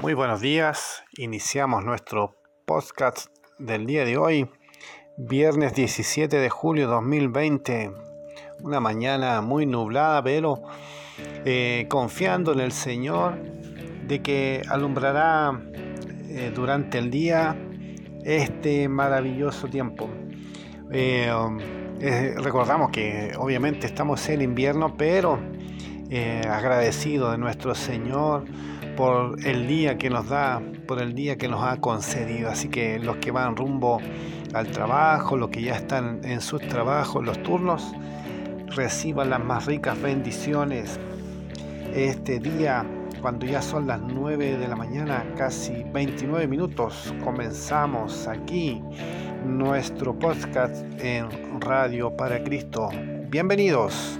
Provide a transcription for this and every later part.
Muy buenos días, iniciamos nuestro podcast del día de hoy, viernes 17 de julio 2020, una mañana muy nublada, pero eh, confiando en el Señor de que alumbrará eh, durante el día este maravilloso tiempo. Eh, recordamos que obviamente estamos en invierno, pero agradecido de nuestro Señor por el día que nos da, por el día que nos ha concedido. Así que los que van rumbo al trabajo, los que ya están en sus trabajos, los turnos, reciban las más ricas bendiciones. Este día, cuando ya son las 9 de la mañana, casi 29 minutos, comenzamos aquí nuestro podcast en Radio para Cristo. Bienvenidos.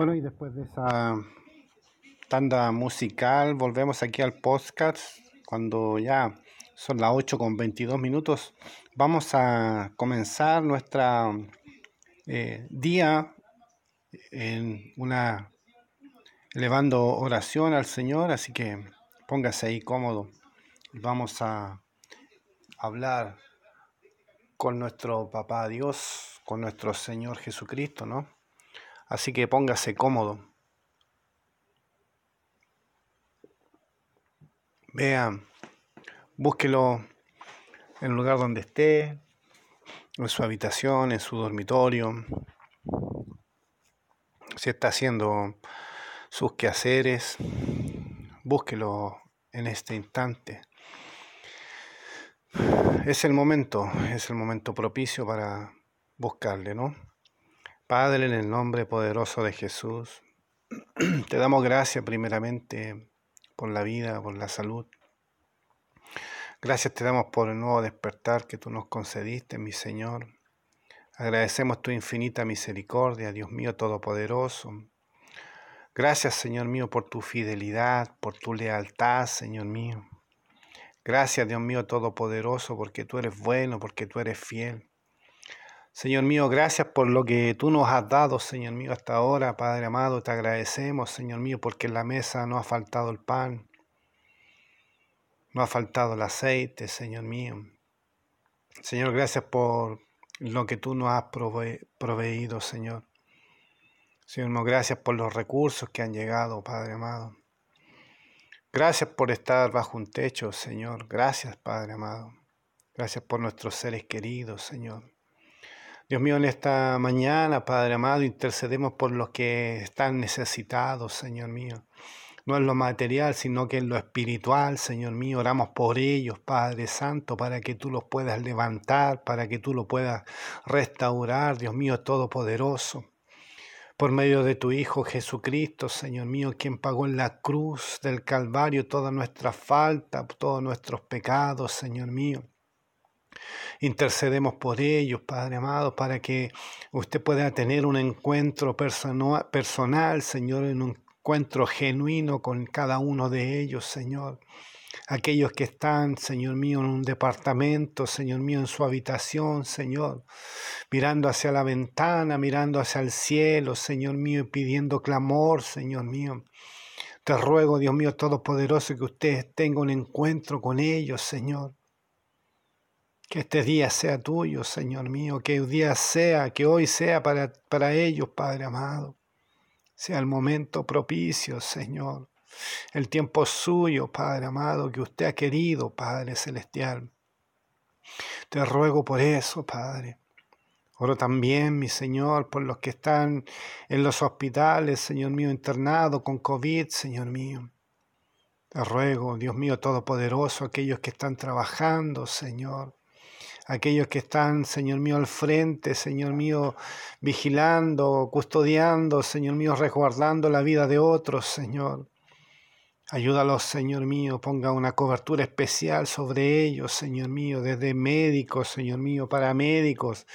Bueno, y después de esa tanda musical, volvemos aquí al podcast cuando ya son las 8 con 22 minutos. Vamos a comenzar nuestra eh, día en una elevando oración al Señor, así que póngase ahí cómodo. Vamos a hablar con nuestro Papá Dios, con nuestro Señor Jesucristo, ¿no? Así que póngase cómodo. Vea, búsquelo en el lugar donde esté, en su habitación, en su dormitorio. Si está haciendo sus quehaceres, búsquelo en este instante. Es el momento, es el momento propicio para buscarle, ¿no? Padre, en el nombre poderoso de Jesús, te damos gracias primeramente por la vida, por la salud. Gracias te damos por el nuevo despertar que tú nos concediste, mi Señor. Agradecemos tu infinita misericordia, Dios mío Todopoderoso. Gracias, Señor mío, por tu fidelidad, por tu lealtad, Señor mío. Gracias, Dios mío Todopoderoso, porque tú eres bueno, porque tú eres fiel. Señor mío, gracias por lo que tú nos has dado, Señor mío, hasta ahora, Padre amado. Te agradecemos, Señor mío, porque en la mesa no ha faltado el pan, no ha faltado el aceite, Señor mío. Señor, gracias por lo que tú nos has proveído, Señor. Señor mío, gracias por los recursos que han llegado, Padre amado. Gracias por estar bajo un techo, Señor. Gracias, Padre amado. Gracias por nuestros seres queridos, Señor. Dios mío, en esta mañana, Padre amado, intercedemos por los que están necesitados, Señor mío. No en lo material, sino que en lo espiritual, Señor mío. Oramos por ellos, Padre Santo, para que tú los puedas levantar, para que tú los puedas restaurar, Dios mío Todopoderoso. Por medio de tu Hijo Jesucristo, Señor mío, quien pagó en la cruz del Calvario toda nuestra falta, todos nuestros pecados, Señor mío. Intercedemos por ellos, Padre amado, para que usted pueda tener un encuentro personal, Señor, un encuentro genuino con cada uno de ellos, Señor. Aquellos que están, Señor mío, en un departamento, Señor mío, en su habitación, Señor, mirando hacia la ventana, mirando hacia el cielo, Señor mío, pidiendo clamor, Señor mío. Te ruego, Dios mío Todopoderoso, que usted tenga un encuentro con ellos, Señor. Que este día sea tuyo, Señor mío, que el día sea, que hoy sea para, para ellos, Padre amado. Sea el momento propicio, Señor. El tiempo suyo, Padre amado, que usted ha querido, Padre celestial. Te ruego por eso, Padre. Oro también, mi Señor, por los que están en los hospitales, Señor mío, internados con COVID, Señor mío. Te ruego, Dios mío Todopoderoso, aquellos que están trabajando, Señor aquellos que están, Señor mío, al frente, Señor mío, vigilando, custodiando, Señor mío, resguardando la vida de otros, Señor. Ayúdalos, Señor mío, ponga una cobertura especial sobre ellos, Señor mío, desde médicos, Señor mío, paramédicos,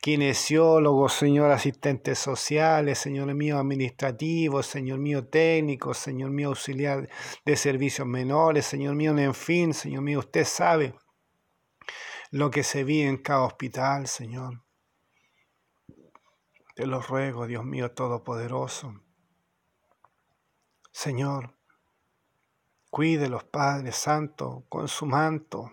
kinesiólogos, Señor, asistentes sociales, Señor mío, administrativos, Señor mío, técnicos, Señor mío, auxiliar de servicios menores, Señor mío, en fin, Señor mío, usted sabe lo que se vive en cada hospital, Señor. Te lo ruego, Dios mío Todopoderoso. Señor, cuide los Padres Santos con su manto.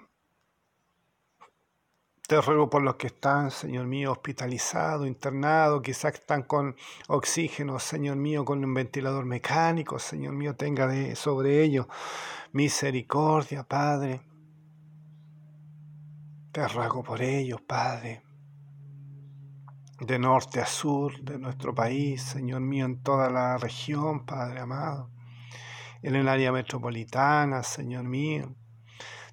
Te ruego por los que están, Señor mío, hospitalizados, internados, quizás están con oxígeno, Señor mío, con un ventilador mecánico, Señor mío, tenga de, sobre ellos misericordia, Padre. Te ruego por ellos, Padre, de norte a sur de nuestro país, Señor mío, en toda la región, Padre amado, en el área metropolitana, Señor mío,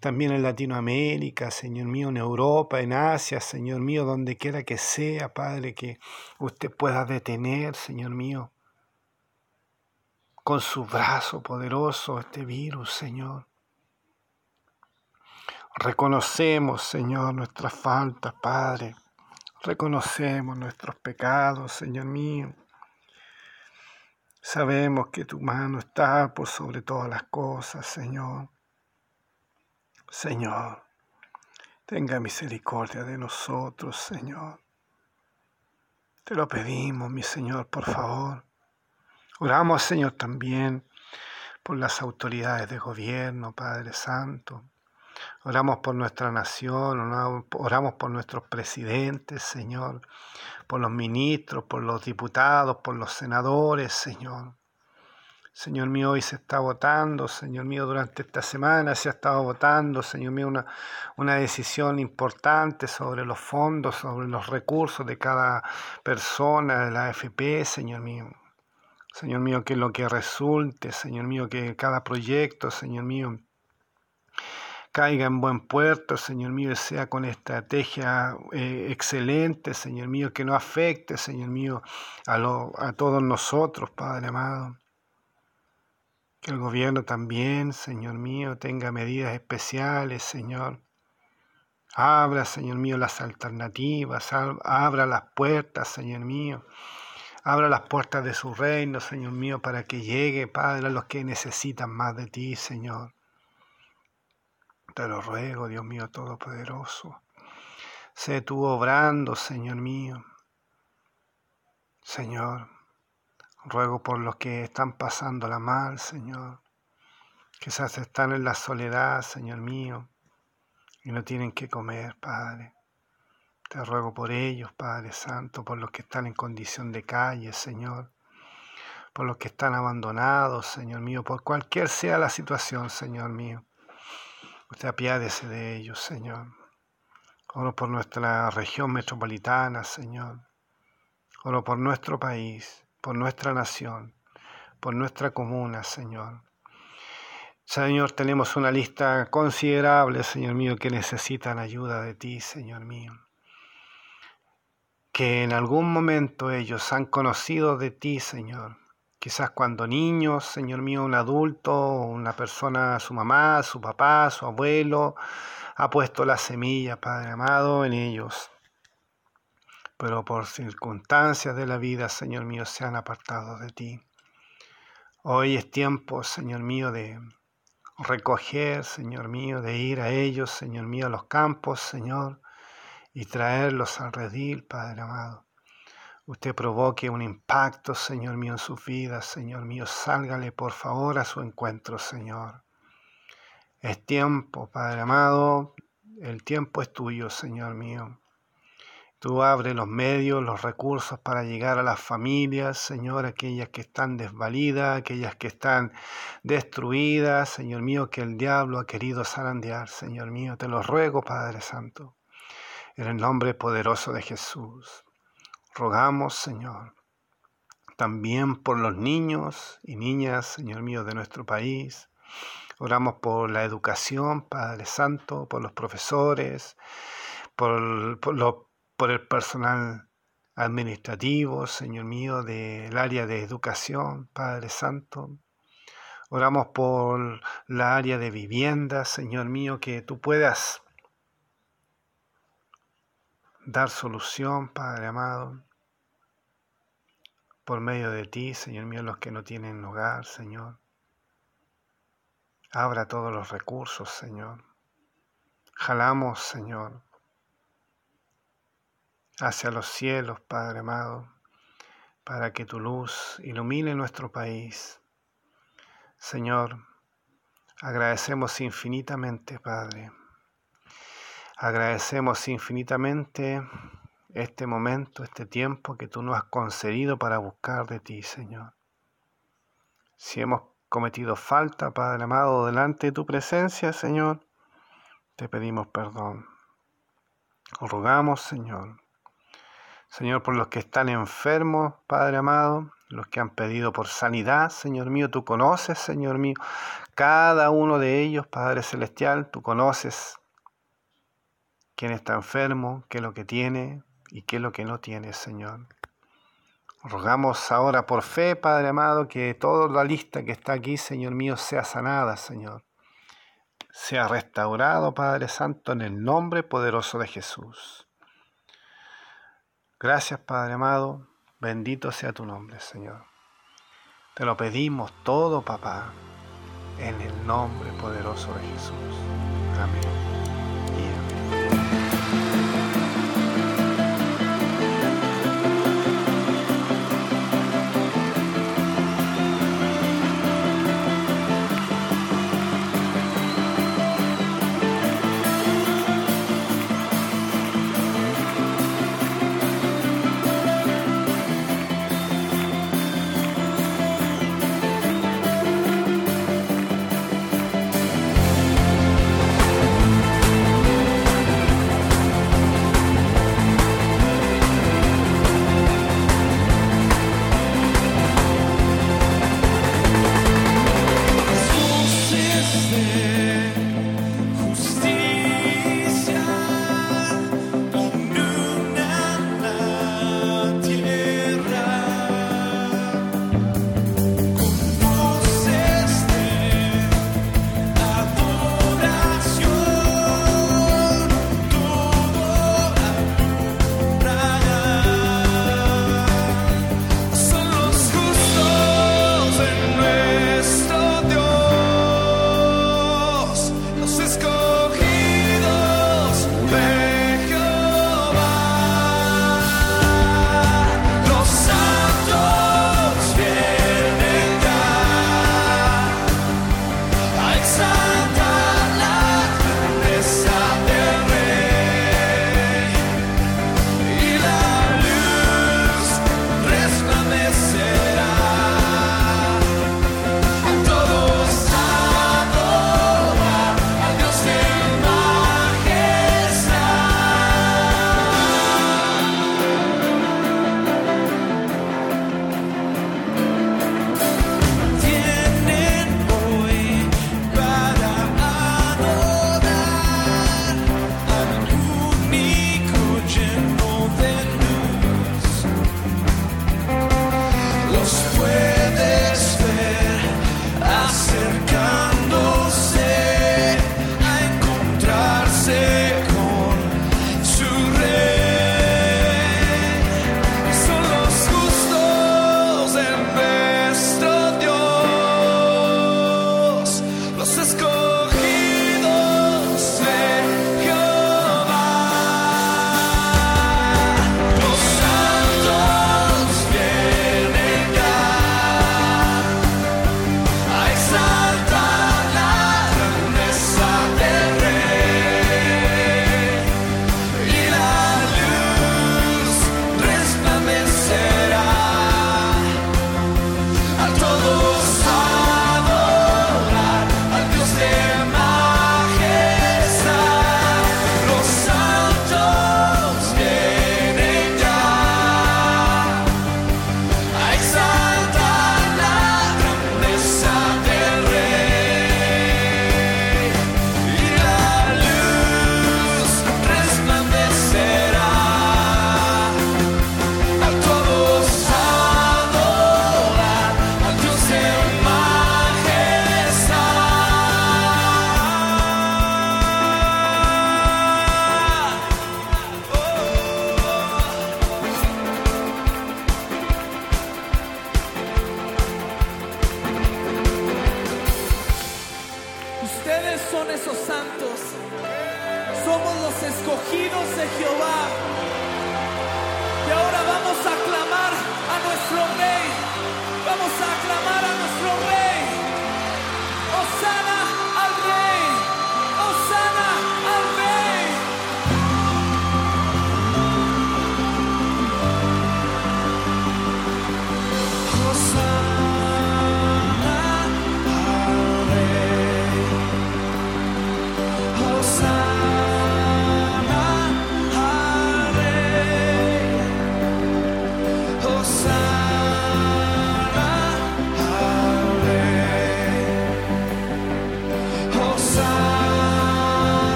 también en Latinoamérica, Señor mío, en Europa, en Asia, Señor mío, donde quiera que sea, Padre, que usted pueda detener, Señor mío, con su brazo poderoso este virus, Señor. Reconocemos, Señor, nuestras faltas, Padre. Reconocemos nuestros pecados, Señor mío. Sabemos que tu mano está por sobre todas las cosas, Señor. Señor, tenga misericordia de nosotros, Señor. Te lo pedimos, mi Señor, por favor. Oramos, Señor, también por las autoridades de gobierno, Padre Santo. Oramos por nuestra nación, oramos por nuestros presidentes, Señor por los ministros, por los diputados, por los senadores, Señor. Señor mío, hoy se está votando, Señor mío, durante esta semana se ha estado votando, Señor mío, una, una decisión importante sobre los fondos, sobre los recursos de cada persona de la AFP, Señor mío. Señor mío, que lo que resulte, Señor mío, que cada proyecto, Señor mío, caiga en buen puerto, Señor mío, y sea con estrategia eh, excelente, Señor mío, que no afecte, Señor mío, a, a todos nosotros, Padre amado. Que el gobierno también, Señor mío, tenga medidas especiales, Señor. Abra, Señor mío, las alternativas, abra las puertas, Señor mío. Abra las puertas de su reino, Señor mío, para que llegue, Padre, a los que necesitan más de ti, Señor. Te lo ruego, Dios mío Todopoderoso. Sé tú obrando, Señor mío. Señor, ruego por los que están pasando la mal, Señor. Quizás están en la soledad, Señor mío, y no tienen que comer, Padre. Te ruego por ellos, Padre Santo, por los que están en condición de calle, Señor, por los que están abandonados, Señor mío, por cualquier sea la situación, Señor mío. Usted apiádese de ellos, Señor. Oro por nuestra región metropolitana, Señor. Oro por nuestro país, por nuestra nación, por nuestra comuna, Señor. Señor, tenemos una lista considerable, Señor mío, que necesitan ayuda de ti, Señor mío. Que en algún momento ellos han conocido de ti, Señor, Quizás cuando niños, Señor mío, un adulto, una persona, su mamá, su papá, su abuelo, ha puesto la semilla, Padre amado, en ellos. Pero por circunstancias de la vida, Señor mío, se han apartado de ti. Hoy es tiempo, Señor mío, de recoger, Señor mío, de ir a ellos, Señor mío, a los campos, Señor, y traerlos al redil, Padre amado usted provoque un impacto, Señor mío, en sus vidas, Señor mío, sálgale por favor a su encuentro, Señor. Es tiempo, Padre amado, el tiempo es tuyo, Señor mío. Tú abres los medios, los recursos para llegar a las familias, Señor, aquellas que están desvalidas, aquellas que están destruidas, Señor mío, que el diablo ha querido zarandear, Señor mío. Te lo ruego, Padre Santo, en el nombre poderoso de Jesús. Rogamos, Señor, también por los niños y niñas, Señor mío, de nuestro país. Oramos por la educación, Padre Santo, por los profesores, por, el personal administrativo, Señor mío, del área de educación, Padre Santo. Oramos por la área de vivienda, Señor mío, que tú puedas dar solución, Padre amado, por medio de ti, Señor mío, los que no tienen hogar, Señor. Abra todos los recursos, Señor. Jalamos, Señor, hacia los cielos, Padre amado, para que tu luz ilumine nuestro país. Señor, agradecemos infinitamente, Padre Agradecemos infinitamente este momento, este tiempo que tú nos has concedido para buscar de ti, Señor. Si hemos cometido falta, Padre amado, delante de tu presencia, Señor, te pedimos perdón. Rogamos, Señor. Señor, por los que están enfermos, Padre amado, los que han pedido por sanidad, Señor mío, tú conoces, Señor mío, cada uno de ellos, Padre Celestial, tú conoces quién está enfermo, qué es lo que tiene y qué es lo que no tiene, Señor. Rogamos ahora por fe, Padre amado, que toda la lista que está aquí, Señor mío, sea sanada, Señor. Sea restaurado, Padre Santo, en el nombre poderoso de Jesús. Gracias, Padre amado. Bendito sea tu nombre, Señor. Te lo pedimos todo, papá, en el nombre poderoso de Jesús. Amén.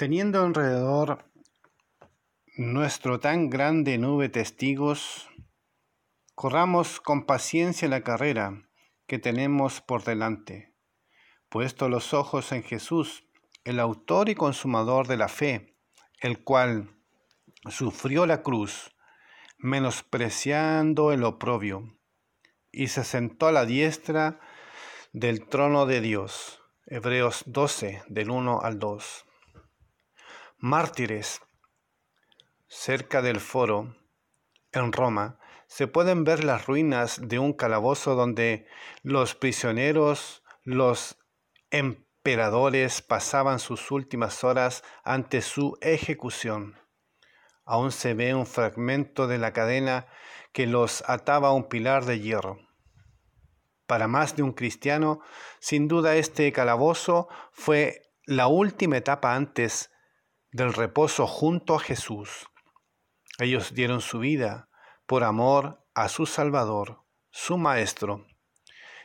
Teniendo alrededor nuestro tan grande nube testigos, corramos con paciencia la carrera que tenemos por delante, puesto los ojos en Jesús, el autor y consumador de la fe, el cual sufrió la cruz, menospreciando el oprobio, y se sentó a la diestra del trono de Dios. Hebreos 12, del 1 al 2 mártires. Cerca del foro, en Roma, se pueden ver las ruinas de un calabozo donde los prisioneros, los emperadores pasaban sus últimas horas ante su ejecución. Aún se ve un fragmento de la cadena que los ataba a un pilar de hierro. Para más de un cristiano, sin duda este calabozo fue la última etapa antes del reposo junto a Jesús. Ellos dieron su vida por amor a su Salvador, su Maestro.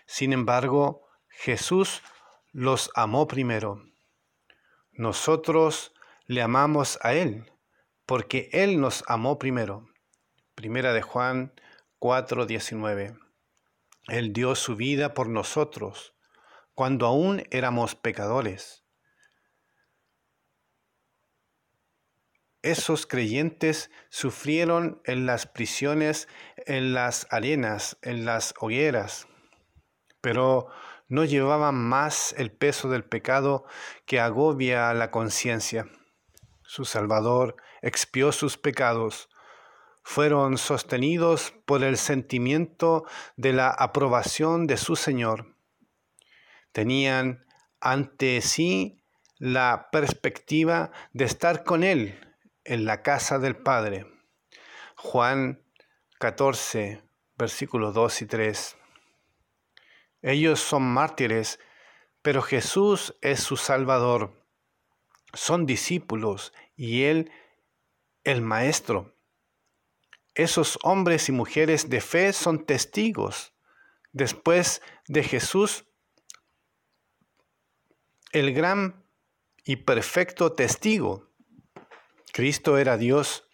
Sin embargo, Jesús los amó primero. Nosotros le amamos a Él, porque Él nos amó primero. Primera de Juan 4:19. Él dio su vida por nosotros, cuando aún éramos pecadores. Esos creyentes sufrieron en las prisiones, en las arenas, en las hogueras, pero no llevaban más el peso del pecado que agobia la conciencia. Su Salvador expió sus pecados, fueron sostenidos por el sentimiento de la aprobación de su Señor. Tenían ante sí la perspectiva de estar con Él en la casa del Padre. Juan 14, versículos 2 y 3. Ellos son mártires, pero Jesús es su Salvador. Son discípulos y Él el Maestro. Esos hombres y mujeres de fe son testigos. Después de Jesús, el gran y perfecto testigo Cristo era Dios,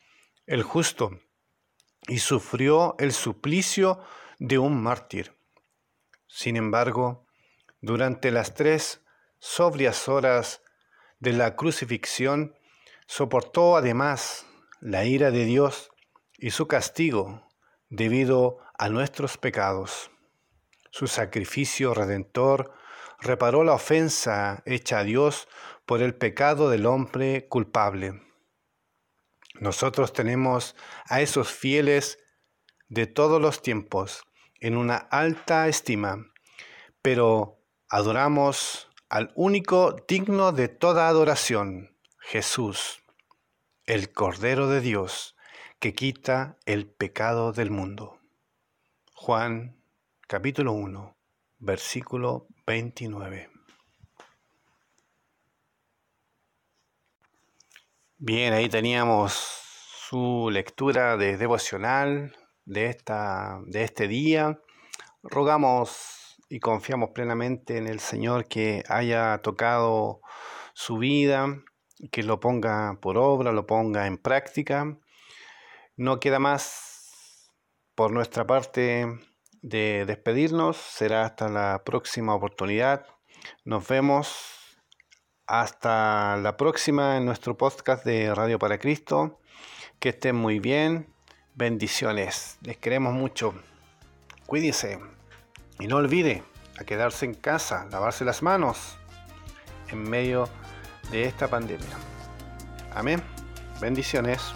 el justo, y sufrió el suplicio de un mártir. Sin embargo, durante las tres sobrias horas de la crucifixión, soportó además la ira de Dios y su castigo debido a nuestros pecados. Su sacrificio redentor reparó la ofensa hecha a Dios por el pecado del hombre culpable. Nosotros tenemos a esos fieles de todos los tiempos en una alta estima, pero adoramos al único digno de toda adoración, Jesús, el Cordero de Dios, que quita el pecado del mundo. Juan capítulo 1, versículo 29. Bien, ahí teníamos su lectura de devocional de, esta, de este día. Rogamos y confiamos plenamente en el Señor que haya tocado su vida, que lo ponga por obra, lo ponga en práctica. No queda más por nuestra parte de despedirnos. Será hasta la próxima oportunidad. Nos vemos hasta la próxima en nuestro podcast de Radio para Cristo. Que estén muy bien. Bendiciones. Les queremos mucho. Cuídense. Y no olvide a quedarse en casa, lavarse las manos en medio de esta pandemia. Amén. Bendiciones.